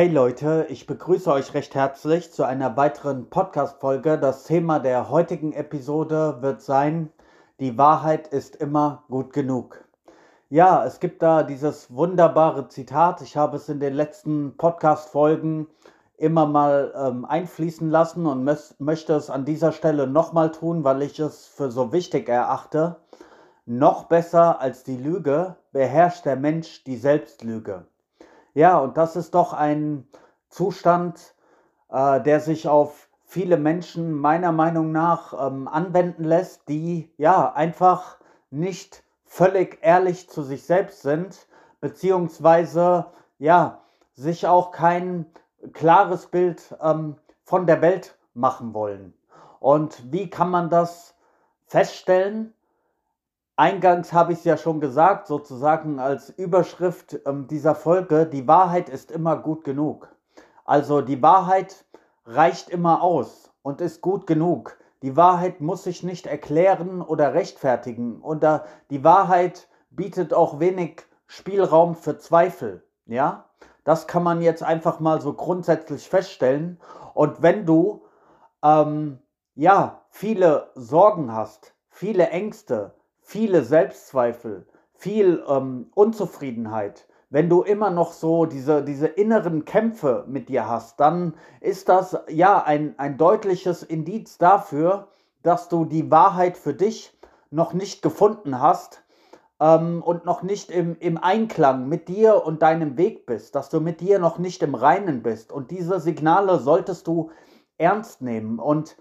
Hey Leute, ich begrüße euch recht herzlich zu einer weiteren Podcast-Folge. Das Thema der heutigen Episode wird sein, die Wahrheit ist immer gut genug. Ja, es gibt da dieses wunderbare Zitat. Ich habe es in den letzten Podcast-Folgen immer mal ähm, einfließen lassen und möchte es an dieser Stelle nochmal tun, weil ich es für so wichtig erachte. Noch besser als die Lüge beherrscht der Mensch die Selbstlüge. Ja, und das ist doch ein Zustand, äh, der sich auf viele Menschen meiner Meinung nach ähm, anwenden lässt, die ja einfach nicht völlig ehrlich zu sich selbst sind, beziehungsweise ja, sich auch kein klares Bild ähm, von der Welt machen wollen. Und wie kann man das feststellen? Eingangs habe ich es ja schon gesagt, sozusagen als Überschrift ähm, dieser Folge, die Wahrheit ist immer gut genug. Also die Wahrheit reicht immer aus und ist gut genug. Die Wahrheit muss sich nicht erklären oder rechtfertigen. Und die Wahrheit bietet auch wenig Spielraum für Zweifel. Ja, das kann man jetzt einfach mal so grundsätzlich feststellen. Und wenn du ähm, ja viele Sorgen hast, viele Ängste, viele Selbstzweifel, viel ähm, Unzufriedenheit, wenn du immer noch so diese, diese inneren Kämpfe mit dir hast, dann ist das ja ein, ein deutliches Indiz dafür, dass du die Wahrheit für dich noch nicht gefunden hast ähm, und noch nicht im, im Einklang mit dir und deinem Weg bist, dass du mit dir noch nicht im Reinen bist. Und diese Signale solltest du ernst nehmen. Und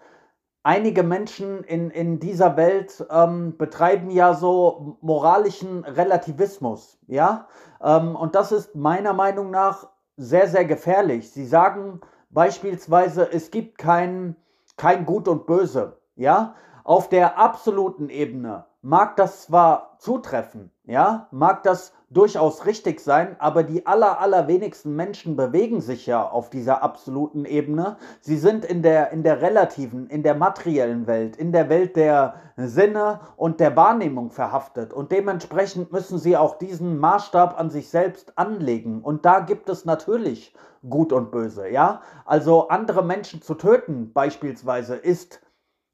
einige Menschen in, in dieser Welt ähm, betreiben ja so moralischen Relativismus, ja, ähm, und das ist meiner Meinung nach sehr, sehr gefährlich. Sie sagen beispielsweise, es gibt kein, kein Gut und Böse, ja, auf der absoluten Ebene mag das zwar zutreffen, ja, mag das durchaus richtig sein, aber die aller, allerwenigsten Menschen bewegen sich ja auf dieser absoluten Ebene. Sie sind in der, in der relativen, in der materiellen Welt, in der Welt der Sinne und der Wahrnehmung verhaftet. Und dementsprechend müssen sie auch diesen Maßstab an sich selbst anlegen. Und da gibt es natürlich Gut und Böse, ja. Also andere Menschen zu töten beispielsweise ist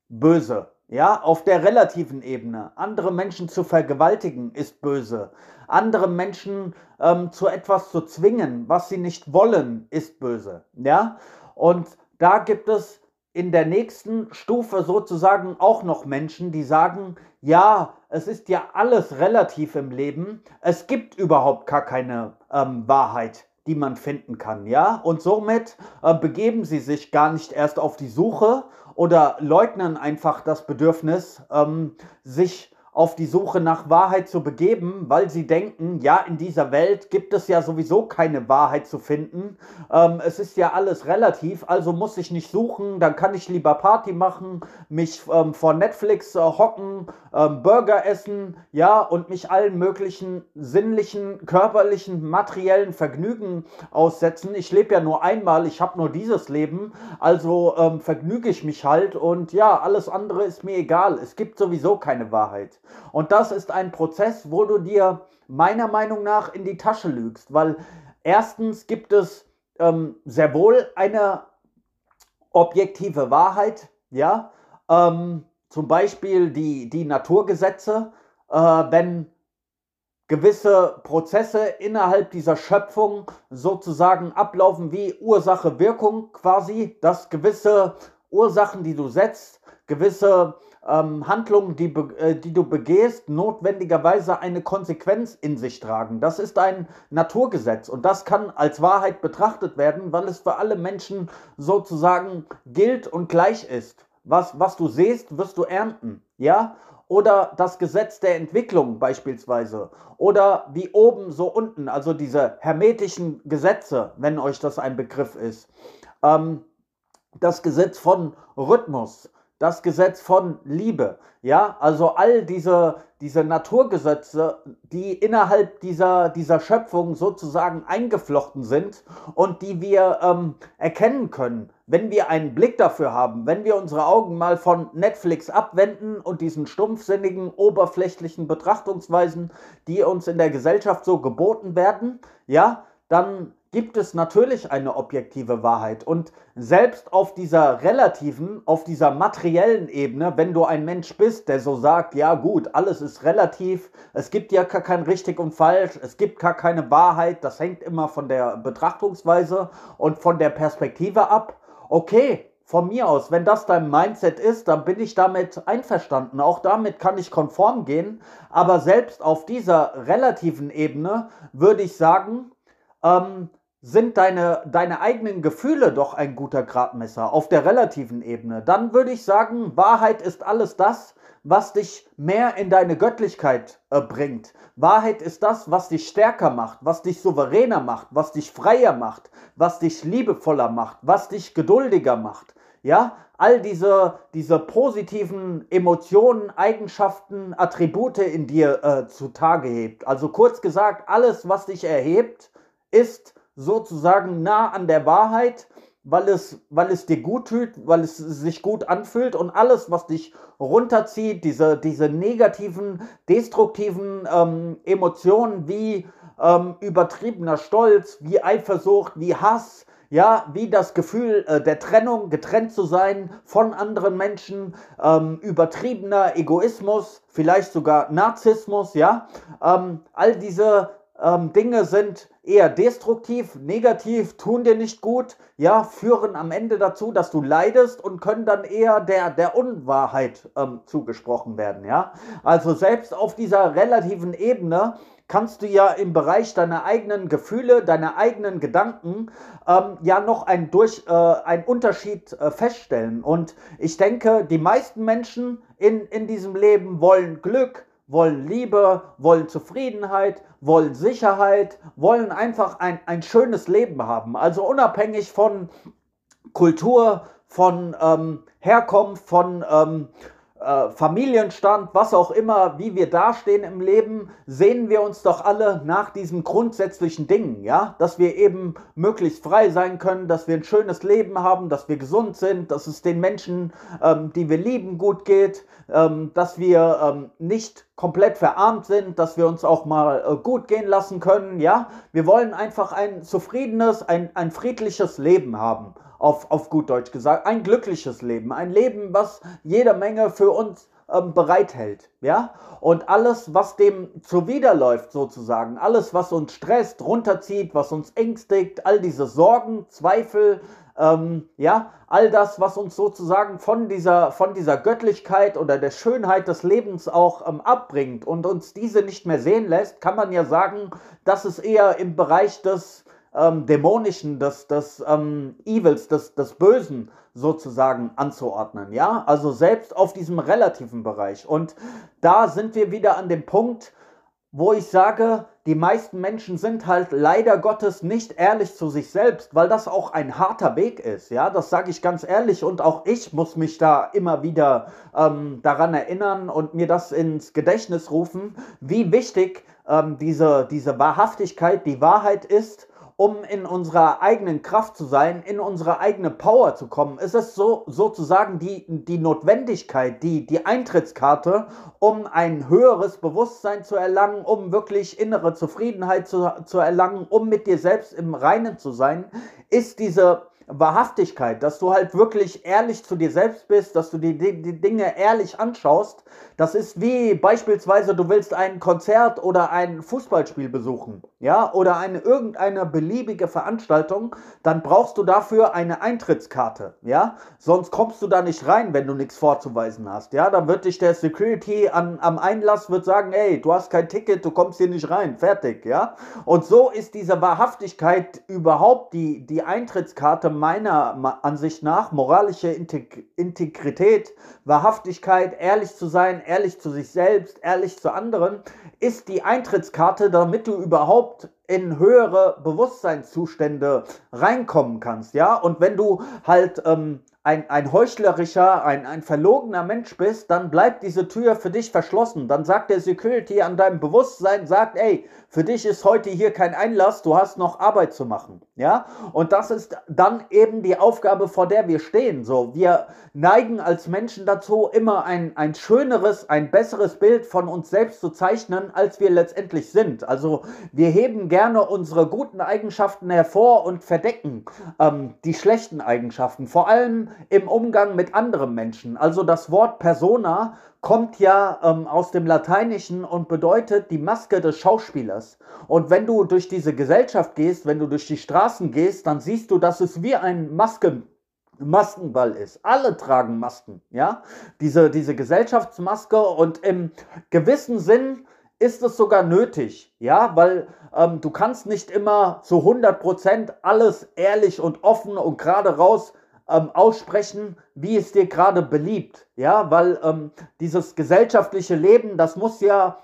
böse. Ja, auf der relativen Ebene. Andere Menschen zu vergewaltigen ist böse. Andere Menschen ähm, zu etwas zu zwingen, was sie nicht wollen, ist böse. Ja, und da gibt es in der nächsten Stufe sozusagen auch noch Menschen, die sagen, ja, es ist ja alles relativ im Leben. Es gibt überhaupt gar keine ähm, Wahrheit die man finden kann, ja? Und somit äh, begeben sie sich gar nicht erst auf die Suche oder leugnen einfach das Bedürfnis, ähm, sich auf die Suche nach Wahrheit zu begeben, weil sie denken, ja, in dieser Welt gibt es ja sowieso keine Wahrheit zu finden. Ähm, es ist ja alles relativ, also muss ich nicht suchen, dann kann ich lieber Party machen, mich ähm, vor Netflix äh, hocken, ähm, Burger essen, ja, und mich allen möglichen sinnlichen, körperlichen, materiellen Vergnügen aussetzen. Ich lebe ja nur einmal, ich habe nur dieses Leben, also ähm, vergnüge ich mich halt und ja, alles andere ist mir egal. Es gibt sowieso keine Wahrheit. Und das ist ein Prozess, wo du dir meiner Meinung nach in die Tasche lügst, weil erstens gibt es ähm, sehr wohl eine objektive Wahrheit, ja, ähm, zum Beispiel die, die Naturgesetze, äh, wenn gewisse Prozesse innerhalb dieser Schöpfung sozusagen ablaufen wie Ursache-Wirkung quasi, dass gewisse Ursachen, die du setzt, gewisse ähm, Handlungen, die, äh, die du begehst, notwendigerweise eine Konsequenz in sich tragen. Das ist ein Naturgesetz und das kann als Wahrheit betrachtet werden, weil es für alle Menschen sozusagen gilt und gleich ist. Was, was du siehst, wirst du ernten. Ja? Oder das Gesetz der Entwicklung beispielsweise. Oder wie oben, so unten. Also diese hermetischen Gesetze, wenn euch das ein Begriff ist. Ähm, das Gesetz von Rhythmus das Gesetz von Liebe. Ja, also all diese, diese Naturgesetze, die innerhalb dieser, dieser Schöpfung sozusagen eingeflochten sind und die wir ähm, erkennen können, wenn wir einen Blick dafür haben, wenn wir unsere Augen mal von Netflix abwenden und diesen stumpfsinnigen, oberflächlichen Betrachtungsweisen, die uns in der Gesellschaft so geboten werden, ja, dann gibt es natürlich eine objektive Wahrheit. Und selbst auf dieser relativen, auf dieser materiellen Ebene, wenn du ein Mensch bist, der so sagt, ja gut, alles ist relativ, es gibt ja gar kein richtig und falsch, es gibt gar keine Wahrheit, das hängt immer von der Betrachtungsweise und von der Perspektive ab. Okay, von mir aus, wenn das dein Mindset ist, dann bin ich damit einverstanden. Auch damit kann ich konform gehen. Aber selbst auf dieser relativen Ebene würde ich sagen, ähm, sind deine, deine eigenen Gefühle doch ein guter Gradmesser auf der relativen Ebene. Dann würde ich sagen, Wahrheit ist alles das, was dich mehr in deine Göttlichkeit äh, bringt. Wahrheit ist das, was dich stärker macht, was dich souveräner macht, was dich freier macht, was dich liebevoller macht, was dich geduldiger macht. Ja, all diese, diese positiven Emotionen, Eigenschaften, Attribute in dir äh, zutage hebt. Also kurz gesagt, alles, was dich erhebt, ist sozusagen nah an der Wahrheit, weil es, weil es dir gut tut, weil es sich gut anfühlt und alles, was dich runterzieht, diese, diese negativen, destruktiven ähm, Emotionen wie ähm, übertriebener Stolz, wie Eifersucht, wie Hass, ja, wie das Gefühl äh, der Trennung, getrennt zu sein von anderen Menschen, ähm, übertriebener Egoismus, vielleicht sogar Narzissmus, ja, ähm, all diese ähm, Dinge sind eher destruktiv, negativ, tun dir nicht gut, ja, führen am Ende dazu, dass du leidest und können dann eher der, der Unwahrheit ähm, zugesprochen werden, ja. Also selbst auf dieser relativen Ebene kannst du ja im Bereich deiner eigenen Gefühle, deiner eigenen Gedanken ähm, ja noch einen, durch, äh, einen Unterschied äh, feststellen. Und ich denke, die meisten Menschen in, in diesem Leben wollen Glück, wollen Liebe, wollen Zufriedenheit, wollen Sicherheit, wollen einfach ein, ein schönes Leben haben. Also unabhängig von Kultur, von ähm, Herkunft, von ähm, äh, Familienstand, was auch immer, wie wir dastehen im Leben, sehen wir uns doch alle nach diesen grundsätzlichen Dingen, ja, dass wir eben möglichst frei sein können, dass wir ein schönes Leben haben, dass wir gesund sind, dass es den Menschen, ähm, die wir lieben, gut geht, ähm, dass wir ähm, nicht komplett verarmt sind, dass wir uns auch mal äh, gut gehen lassen können, ja. Wir wollen einfach ein zufriedenes, ein, ein friedliches Leben haben auf, auf gut Deutsch gesagt, ein glückliches Leben, ein Leben, was jede Menge für uns ähm, bereithält, ja? Und alles, was dem zuwiderläuft sozusagen, alles, was uns stresst, runterzieht, was uns ängstigt, all diese Sorgen, Zweifel, ähm, ja, all das, was uns sozusagen von dieser, von dieser Göttlichkeit oder der Schönheit des Lebens auch ähm, abbringt und uns diese nicht mehr sehen lässt, kann man ja sagen, dass es eher im Bereich des ähm, Dämonischen, des, des ähm, Evils, des, des Bösen sozusagen anzuordnen. Ja, also selbst auf diesem relativen Bereich. Und da sind wir wieder an dem Punkt, wo ich sage, die meisten Menschen sind halt leider Gottes nicht ehrlich zu sich selbst, weil das auch ein harter Weg ist. Ja, das sage ich ganz ehrlich und auch ich muss mich da immer wieder ähm, daran erinnern und mir das ins Gedächtnis rufen, wie wichtig ähm, diese, diese Wahrhaftigkeit, die Wahrheit ist um in unserer eigenen Kraft zu sein, in unsere eigene Power zu kommen. Es ist so sozusagen die, die Notwendigkeit, die, die Eintrittskarte, um ein höheres Bewusstsein zu erlangen, um wirklich innere Zufriedenheit zu, zu erlangen, um mit dir selbst im Reinen zu sein, ist diese Wahrhaftigkeit, dass du halt wirklich ehrlich zu dir selbst bist, dass du die, die, die, Dinge ehrlich anschaust. Das ist wie beispielsweise, du willst ein Konzert oder ein Fußballspiel besuchen, ja, oder eine irgendeine beliebige Veranstaltung, dann brauchst du dafür eine Eintrittskarte, ja, sonst kommst du da nicht rein, wenn du nichts vorzuweisen hast, ja, dann wird dich der Security an, am Einlass wird sagen, ey, du hast kein Ticket, du kommst hier nicht rein, fertig, ja, und so ist diese Wahrhaftigkeit überhaupt die, die Eintrittskarte meiner Ansicht nach moralische Integrität, Wahrhaftigkeit, ehrlich zu sein, ehrlich zu sich selbst, ehrlich zu anderen, ist die Eintrittskarte, damit du überhaupt in höhere Bewusstseinszustände reinkommen kannst, ja. Und wenn du halt ähm, ein, ein heuchlerischer, ein, ein verlogener Mensch bist, dann bleibt diese Tür für dich verschlossen. Dann sagt der Security an deinem Bewusstsein, sagt, ey, für dich ist heute hier kein Einlass, du hast noch Arbeit zu machen. Ja? Und das ist dann eben die Aufgabe, vor der wir stehen. So, wir neigen als Menschen dazu, immer ein, ein schöneres, ein besseres Bild von uns selbst zu zeichnen, als wir letztendlich sind. Also wir heben gerne unsere guten Eigenschaften hervor und verdecken ähm, die schlechten Eigenschaften, vor allem im Umgang mit anderen Menschen. Also das Wort Persona kommt ja ähm, aus dem Lateinischen und bedeutet die Maske des Schauspielers. Und wenn du durch diese Gesellschaft gehst, wenn du durch die Straßen gehst, dann siehst du, dass es wie ein Masken Maskenball ist. Alle tragen Masken, ja. Diese, diese Gesellschaftsmaske und im gewissen Sinn ist es sogar nötig, ja, weil ähm, du kannst nicht immer zu 100% alles ehrlich und offen und gerade raus ähm, aussprechen, wie es dir gerade beliebt, ja, weil ähm, dieses gesellschaftliche Leben, das muss ja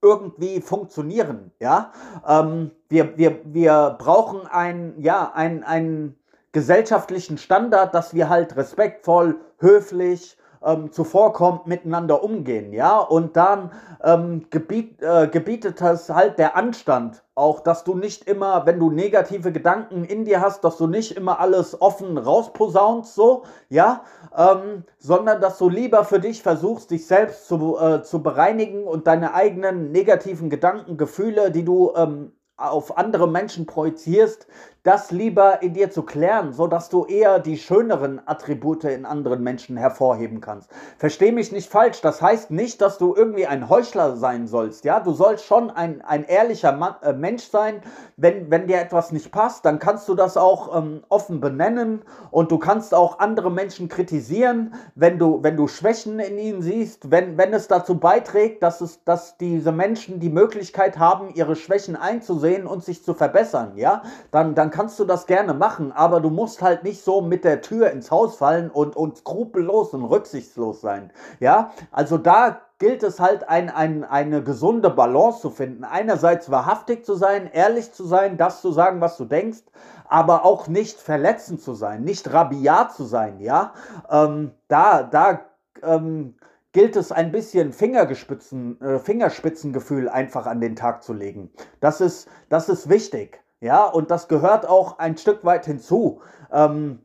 irgendwie funktionieren, ja. Ähm, wir, wir, wir brauchen ein, ja, ein, ein gesellschaftlichen Standard, dass wir halt respektvoll, höflich, ähm, zuvorkommt, miteinander umgehen, ja, und dann ähm, gebiet, äh, gebietet es halt der Anstand auch, dass du nicht immer, wenn du negative Gedanken in dir hast, dass du nicht immer alles offen rausposaunst, so, ja, ähm, sondern dass du lieber für dich versuchst, dich selbst zu, äh, zu bereinigen und deine eigenen negativen Gedanken, Gefühle, die du ähm, auf andere Menschen projizierst, das lieber in dir zu klären, so dass du eher die schöneren Attribute in anderen Menschen hervorheben kannst. Versteh mich nicht falsch, das heißt nicht, dass du irgendwie ein Heuchler sein sollst, ja? Du sollst schon ein, ein ehrlicher Mann, äh, Mensch sein. Wenn, wenn dir etwas nicht passt, dann kannst du das auch ähm, offen benennen und du kannst auch andere Menschen kritisieren, wenn du, wenn du Schwächen in ihnen siehst, wenn, wenn es dazu beiträgt, dass, es, dass diese Menschen die Möglichkeit haben, ihre Schwächen einzusehen und sich zu verbessern, ja? Dann, dann kannst du das gerne machen, aber du musst halt nicht so mit der Tür ins Haus fallen und, und skrupellos und rücksichtslos sein. Ja, also da gilt es halt, ein, ein, eine gesunde Balance zu finden. Einerseits wahrhaftig zu sein, ehrlich zu sein, das zu sagen, was du denkst, aber auch nicht verletzend zu sein, nicht rabiat zu sein. Ja, ähm, da, da, ähm, gilt es ein bisschen Fingerspitzen, äh, Fingerspitzengefühl einfach an den Tag zu legen. Das ist, das ist wichtig. Ja, und das gehört auch ein Stück weit hinzu. Ähm,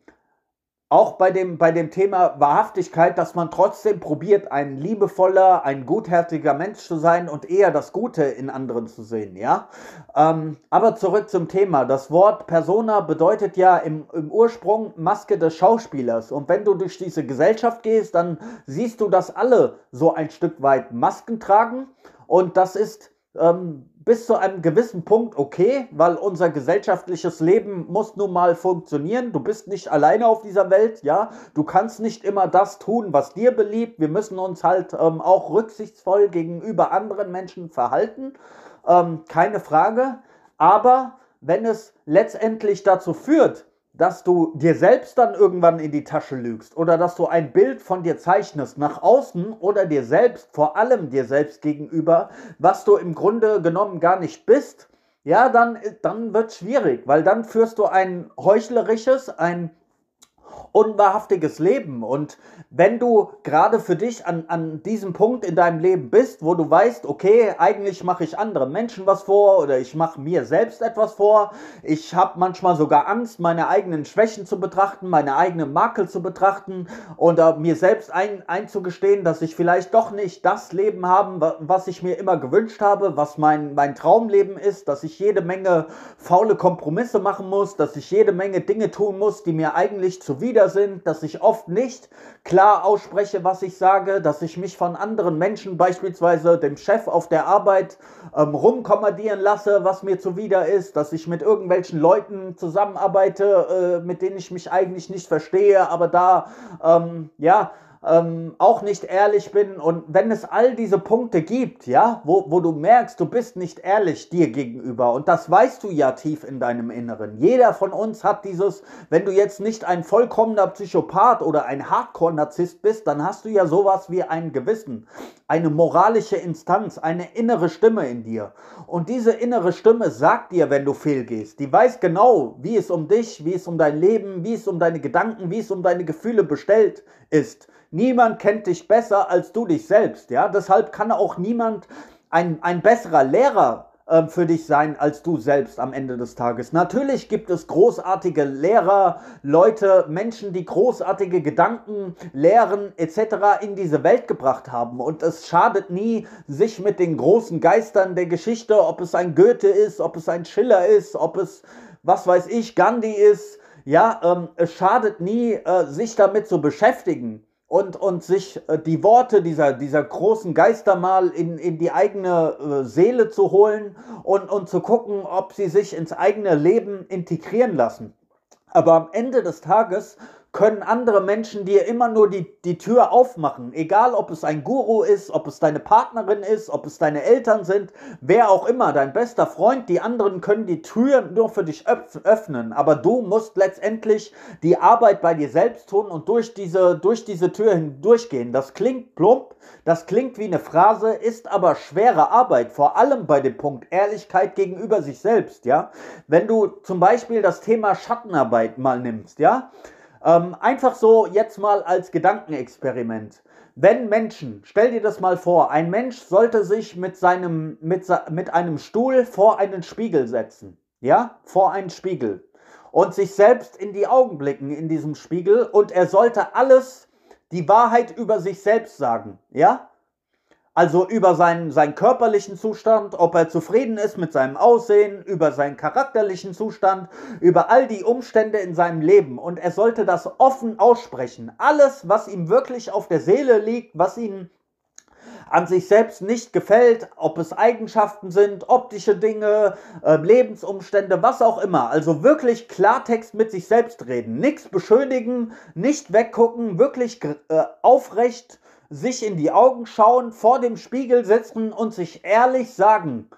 auch bei dem, bei dem Thema Wahrhaftigkeit, dass man trotzdem probiert, ein liebevoller, ein gutherziger Mensch zu sein und eher das Gute in anderen zu sehen, ja. Ähm, aber zurück zum Thema. Das Wort Persona bedeutet ja im, im Ursprung Maske des Schauspielers. Und wenn du durch diese Gesellschaft gehst, dann siehst du, dass alle so ein Stück weit Masken tragen. Und das ist ähm, bis zu einem gewissen Punkt okay, weil unser gesellschaftliches Leben muss nun mal funktionieren. Du bist nicht alleine auf dieser Welt, ja. Du kannst nicht immer das tun, was dir beliebt. Wir müssen uns halt ähm, auch rücksichtsvoll gegenüber anderen Menschen verhalten. Ähm, keine Frage. Aber wenn es letztendlich dazu führt, dass du dir selbst dann irgendwann in die Tasche lügst oder dass du ein Bild von dir zeichnest nach außen oder dir selbst, vor allem dir selbst gegenüber, was du im Grunde genommen gar nicht bist, ja, dann, dann wird schwierig, weil dann führst du ein heuchlerisches, ein unwahrhaftiges Leben. Und wenn du gerade für dich an, an diesem Punkt in deinem Leben bist, wo du weißt, okay, eigentlich mache ich anderen Menschen was vor oder ich mache mir selbst etwas vor, ich habe manchmal sogar Angst, meine eigenen Schwächen zu betrachten, meine eigenen Makel zu betrachten und uh, mir selbst ein, einzugestehen, dass ich vielleicht doch nicht das Leben habe, was ich mir immer gewünscht habe, was mein, mein Traumleben ist, dass ich jede Menge faule Kompromisse machen muss, dass ich jede Menge Dinge tun muss, die mir eigentlich zuwider sind, dass ich oft nicht klar ausspreche, was ich sage, dass ich mich von anderen Menschen, beispielsweise dem Chef auf der Arbeit, ähm, rumkommandieren lasse, was mir zuwider ist, dass ich mit irgendwelchen Leuten zusammenarbeite, äh, mit denen ich mich eigentlich nicht verstehe, aber da, ähm, ja, ähm, auch nicht ehrlich bin und wenn es all diese Punkte gibt, ja, wo, wo du merkst, du bist nicht ehrlich dir gegenüber und das weißt du ja tief in deinem Inneren. Jeder von uns hat dieses, wenn du jetzt nicht ein vollkommener Psychopath oder ein Hardcore-Narzisst bist, dann hast du ja sowas wie ein Gewissen, eine moralische Instanz, eine innere Stimme in dir. Und diese innere Stimme sagt dir, wenn du fehlgehst, die weiß genau, wie es um dich, wie es um dein Leben, wie es um deine Gedanken, wie es um deine Gefühle bestellt ist. Niemand kennt dich besser als du dich selbst, ja. Deshalb kann auch niemand ein, ein besserer Lehrer ähm, für dich sein als du selbst am Ende des Tages. Natürlich gibt es großartige Lehrer, Leute, Menschen, die großartige Gedanken, Lehren etc. in diese Welt gebracht haben. Und es schadet nie, sich mit den großen Geistern der Geschichte, ob es ein Goethe ist, ob es ein Schiller ist, ob es, was weiß ich, Gandhi ist, ja, ähm, es schadet nie, äh, sich damit zu beschäftigen und, und sich äh, die Worte dieser, dieser großen Geister mal in, in die eigene äh, Seele zu holen und, und zu gucken, ob sie sich ins eigene Leben integrieren lassen. Aber am Ende des Tages können andere Menschen dir immer nur die, die Tür aufmachen. Egal, ob es ein Guru ist, ob es deine Partnerin ist, ob es deine Eltern sind, wer auch immer, dein bester Freund, die anderen können die Tür nur für dich öffnen. Aber du musst letztendlich die Arbeit bei dir selbst tun und durch diese, durch diese Tür hindurchgehen. Das klingt plump, das klingt wie eine Phrase, ist aber schwere Arbeit, vor allem bei dem Punkt Ehrlichkeit gegenüber sich selbst, ja. Wenn du zum Beispiel das Thema Schattenarbeit mal nimmst, ja, ähm, einfach so jetzt mal als Gedankenexperiment. Wenn Menschen, stell dir das mal vor, ein Mensch sollte sich mit, seinem, mit, mit einem Stuhl vor einen Spiegel setzen. Ja, vor einen Spiegel. Und sich selbst in die Augen blicken in diesem Spiegel und er sollte alles, die Wahrheit über sich selbst sagen. Ja? Also über seinen, seinen körperlichen Zustand, ob er zufrieden ist mit seinem Aussehen, über seinen charakterlichen Zustand, über all die Umstände in seinem Leben. Und er sollte das offen aussprechen. Alles, was ihm wirklich auf der Seele liegt, was ihm an sich selbst nicht gefällt, ob es Eigenschaften sind, optische Dinge, äh, Lebensumstände, was auch immer. Also wirklich Klartext mit sich selbst reden. Nichts beschönigen, nicht weggucken, wirklich äh, aufrecht sich in die Augen schauen, vor dem Spiegel sitzen und sich ehrlich sagen,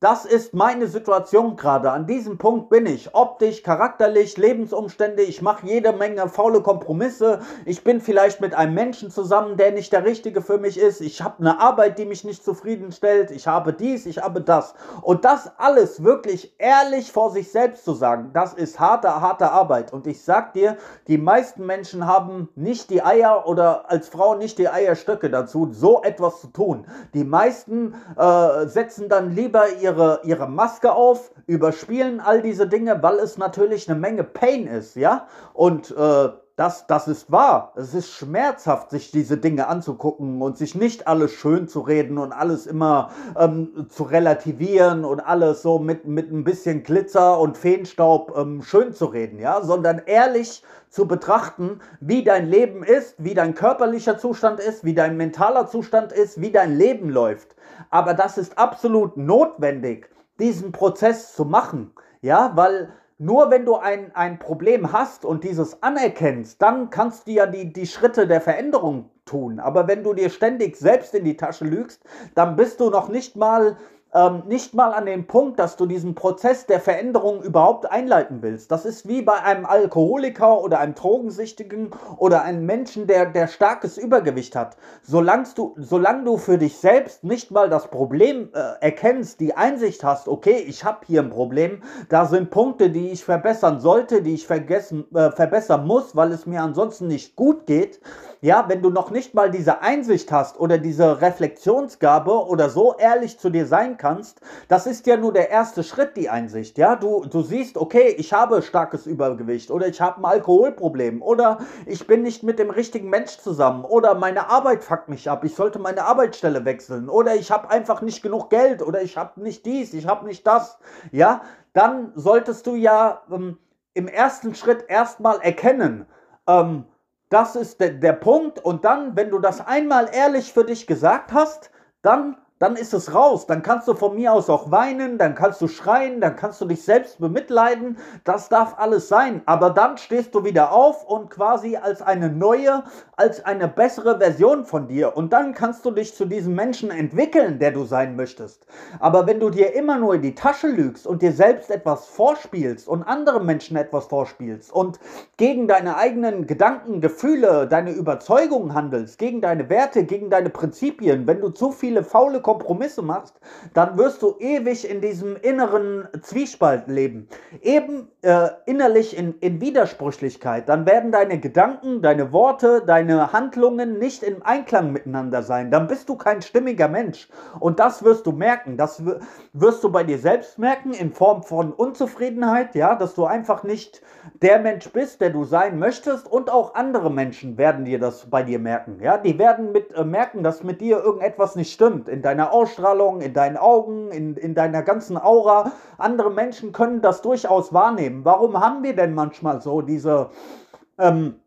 das ist meine Situation gerade. An diesem Punkt bin ich. Optisch, charakterlich, Lebensumstände. Ich mache jede Menge faule Kompromisse. Ich bin vielleicht mit einem Menschen zusammen, der nicht der Richtige für mich ist. Ich habe eine Arbeit, die mich nicht zufriedenstellt. Ich habe dies, ich habe das. Und das alles wirklich ehrlich vor sich selbst zu sagen, das ist harte, harte Arbeit. Und ich sag dir, die meisten Menschen haben nicht die Eier oder als Frau nicht die Eierstöcke dazu, so etwas zu tun. Die meisten äh, setzen dann lieber ihr ihre, ihre Maske auf, überspielen all diese Dinge, weil es natürlich eine Menge Pain ist, ja? Und äh, das, das ist wahr. Es ist schmerzhaft, sich diese Dinge anzugucken und sich nicht alles schön zu reden und alles immer ähm, zu relativieren und alles so mit, mit ein bisschen Glitzer und Feenstaub ähm, schön zu reden, ja, sondern ehrlich zu betrachten, wie dein Leben ist, wie dein körperlicher Zustand ist, wie dein mentaler Zustand ist, wie dein Leben läuft. Aber das ist absolut notwendig, diesen Prozess zu machen, ja, weil nur wenn du ein, ein Problem hast und dieses anerkennst, dann kannst du ja die, die Schritte der Veränderung tun. Aber wenn du dir ständig selbst in die Tasche lügst, dann bist du noch nicht mal ähm, nicht mal an dem Punkt, dass du diesen Prozess der Veränderung überhaupt einleiten willst. Das ist wie bei einem Alkoholiker oder einem Drogensüchtigen oder einem Menschen, der, der starkes Übergewicht hat. Solange du, solange du für dich selbst nicht mal das Problem äh, erkennst, die Einsicht hast, okay, ich habe hier ein Problem, da sind Punkte, die ich verbessern sollte, die ich vergessen, äh, verbessern muss, weil es mir ansonsten nicht gut geht, ja, wenn du noch nicht mal diese Einsicht hast oder diese Reflexionsgabe oder so ehrlich zu dir sein kannst, das ist ja nur der erste Schritt, die Einsicht, ja. Du, du siehst, okay, ich habe starkes Übergewicht oder ich habe ein Alkoholproblem oder ich bin nicht mit dem richtigen Mensch zusammen oder meine Arbeit fuckt mich ab, ich sollte meine Arbeitsstelle wechseln oder ich habe einfach nicht genug Geld oder ich habe nicht dies, ich habe nicht das, ja. Dann solltest du ja ähm, im ersten Schritt erstmal erkennen, ähm, das ist der, der Punkt. Und dann, wenn du das einmal ehrlich für dich gesagt hast, dann dann ist es raus. Dann kannst du von mir aus auch weinen, dann kannst du schreien, dann kannst du dich selbst bemitleiden. Das darf alles sein. Aber dann stehst du wieder auf und quasi als eine neue, als eine bessere Version von dir. Und dann kannst du dich zu diesem Menschen entwickeln, der du sein möchtest. Aber wenn du dir immer nur in die Tasche lügst und dir selbst etwas vorspielst und anderen Menschen etwas vorspielst und gegen deine eigenen Gedanken, Gefühle, deine Überzeugungen handelst, gegen deine Werte, gegen deine Prinzipien, wenn du zu viele faule Kompromisse machst, dann wirst du ewig in diesem inneren Zwiespalt leben. Eben äh, innerlich in, in Widersprüchlichkeit. Dann werden deine Gedanken, deine Worte, deine Handlungen nicht im Einklang miteinander sein. Dann bist du kein stimmiger Mensch. Und das wirst du merken. Das wirst du bei dir selbst merken in Form von Unzufriedenheit, ja, dass du einfach nicht der Mensch bist, der du sein möchtest. Und auch andere Menschen werden dir das bei dir merken. Ja, die werden mit äh, merken, dass mit dir irgendetwas nicht stimmt. In deiner Ausstrahlung, in deinen Augen, in, in deiner ganzen Aura. Andere Menschen können das durchaus wahrnehmen. Warum haben wir denn manchmal so diese ähm,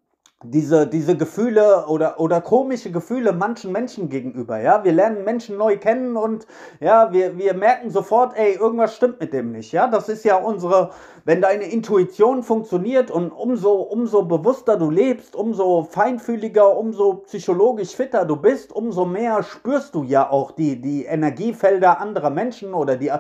diese, diese Gefühle oder, oder komische Gefühle manchen Menschen gegenüber. Ja, wir lernen Menschen neu kennen und ja, wir, wir merken sofort, ey, irgendwas stimmt mit dem nicht. Ja, das ist ja unsere, wenn deine Intuition funktioniert und umso, umso bewusster du lebst, umso feinfühliger, umso psychologisch fitter du bist, umso mehr spürst du ja auch die, die Energiefelder anderer Menschen oder die,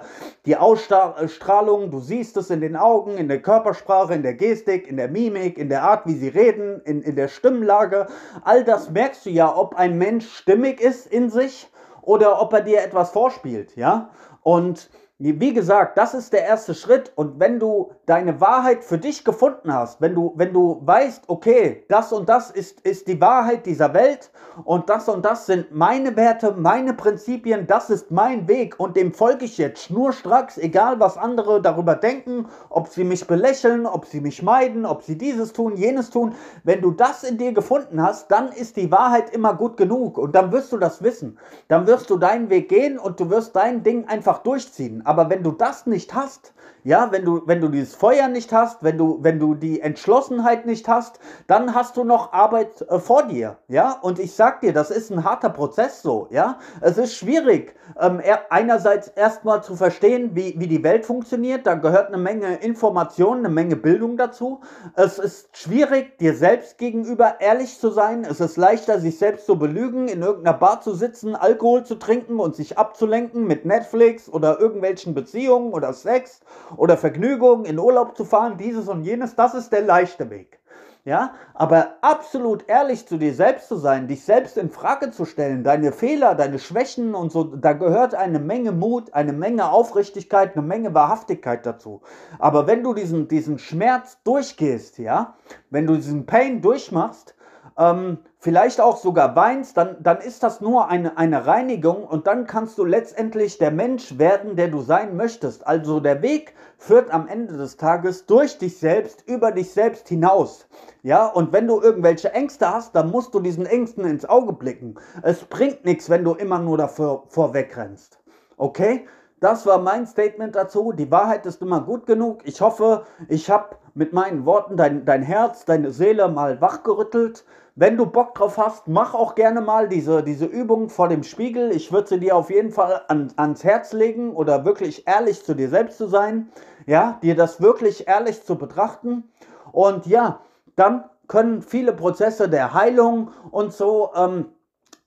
die Ausstrahlung. Du siehst es in den Augen, in der Körpersprache, in der Gestik, in der Mimik, in der Art, wie sie reden, in, in der Stimmlage. All das merkst du ja, ob ein Mensch stimmig ist in sich oder ob er dir etwas vorspielt, ja? Und wie gesagt, das ist der erste Schritt. Und wenn du deine Wahrheit für dich gefunden hast, wenn du, wenn du weißt, okay, das und das ist, ist die Wahrheit dieser Welt und das und das sind meine Werte, meine Prinzipien, das ist mein Weg und dem folge ich jetzt schnurstracks, egal was andere darüber denken, ob sie mich belächeln, ob sie mich meiden, ob sie dieses tun, jenes tun. Wenn du das in dir gefunden hast, dann ist die Wahrheit immer gut genug und dann wirst du das wissen. Dann wirst du deinen Weg gehen und du wirst dein Ding einfach durchziehen. Aber wenn du das nicht hast, ja, wenn du, wenn du dieses Feuer nicht hast, wenn du, wenn du die Entschlossenheit nicht hast, dann hast du noch Arbeit äh, vor dir, ja. Und ich sag dir, das ist ein harter Prozess so, ja. Es ist schwierig, ähm, einerseits erstmal zu verstehen, wie, wie die Welt funktioniert. Da gehört eine Menge Information, eine Menge Bildung dazu. Es ist schwierig, dir selbst gegenüber ehrlich zu sein. Es ist leichter, sich selbst zu belügen, in irgendeiner Bar zu sitzen, Alkohol zu trinken und sich abzulenken mit Netflix oder irgendwelchen Beziehungen oder Sex oder Vergnügung, in Urlaub zu fahren, dieses und jenes. Das ist der leichte Weg. Ja, aber absolut ehrlich zu dir selbst zu sein, dich selbst in Frage zu stellen, deine Fehler, deine Schwächen und so, da gehört eine Menge Mut, eine Menge Aufrichtigkeit, eine Menge Wahrhaftigkeit dazu. Aber wenn du diesen, diesen Schmerz durchgehst, ja, wenn du diesen Pain durchmachst, ähm, vielleicht auch sogar weinst, dann, dann ist das nur eine, eine Reinigung und dann kannst du letztendlich der Mensch werden, der du sein möchtest. Also der Weg führt am Ende des Tages durch dich selbst, über dich selbst hinaus. Ja, und wenn du irgendwelche Ängste hast, dann musst du diesen Ängsten ins Auge blicken. Es bringt nichts, wenn du immer nur davor vorwegrennst. Okay? Das war mein Statement dazu. Die Wahrheit ist immer gut genug. Ich hoffe, ich habe mit meinen Worten dein, dein Herz, deine Seele mal wachgerüttelt. Wenn du Bock drauf hast, mach auch gerne mal diese, diese Übung vor dem Spiegel. Ich würde sie dir auf jeden Fall an, ans Herz legen oder wirklich ehrlich zu dir selbst zu sein. Ja, dir das wirklich ehrlich zu betrachten. Und ja, dann können viele Prozesse der Heilung und so ähm,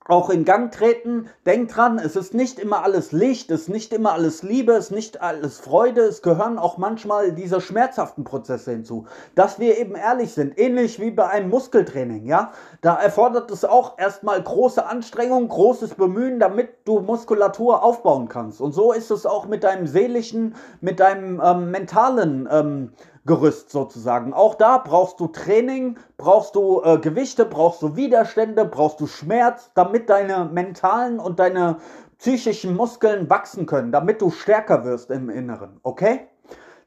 auch in Gang treten. Denk dran, es ist nicht immer alles Licht, es ist nicht immer alles Liebe, es ist nicht alles Freude, es gehören auch manchmal diese schmerzhaften Prozesse hinzu. Dass wir eben ehrlich sind, ähnlich wie bei einem Muskeltraining, ja. Da erfordert es auch erstmal große Anstrengung, großes Bemühen, damit du Muskulatur aufbauen kannst. Und so ist es auch mit deinem seelischen, mit deinem ähm, mentalen ähm, Gerüst sozusagen. Auch da brauchst du Training, brauchst du äh, Gewichte, brauchst du Widerstände, brauchst du Schmerz, damit deine mentalen und deine psychischen Muskeln wachsen können, damit du stärker wirst im Inneren. Okay?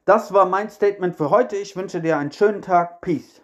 Das war mein Statement für heute. Ich wünsche dir einen schönen Tag. Peace.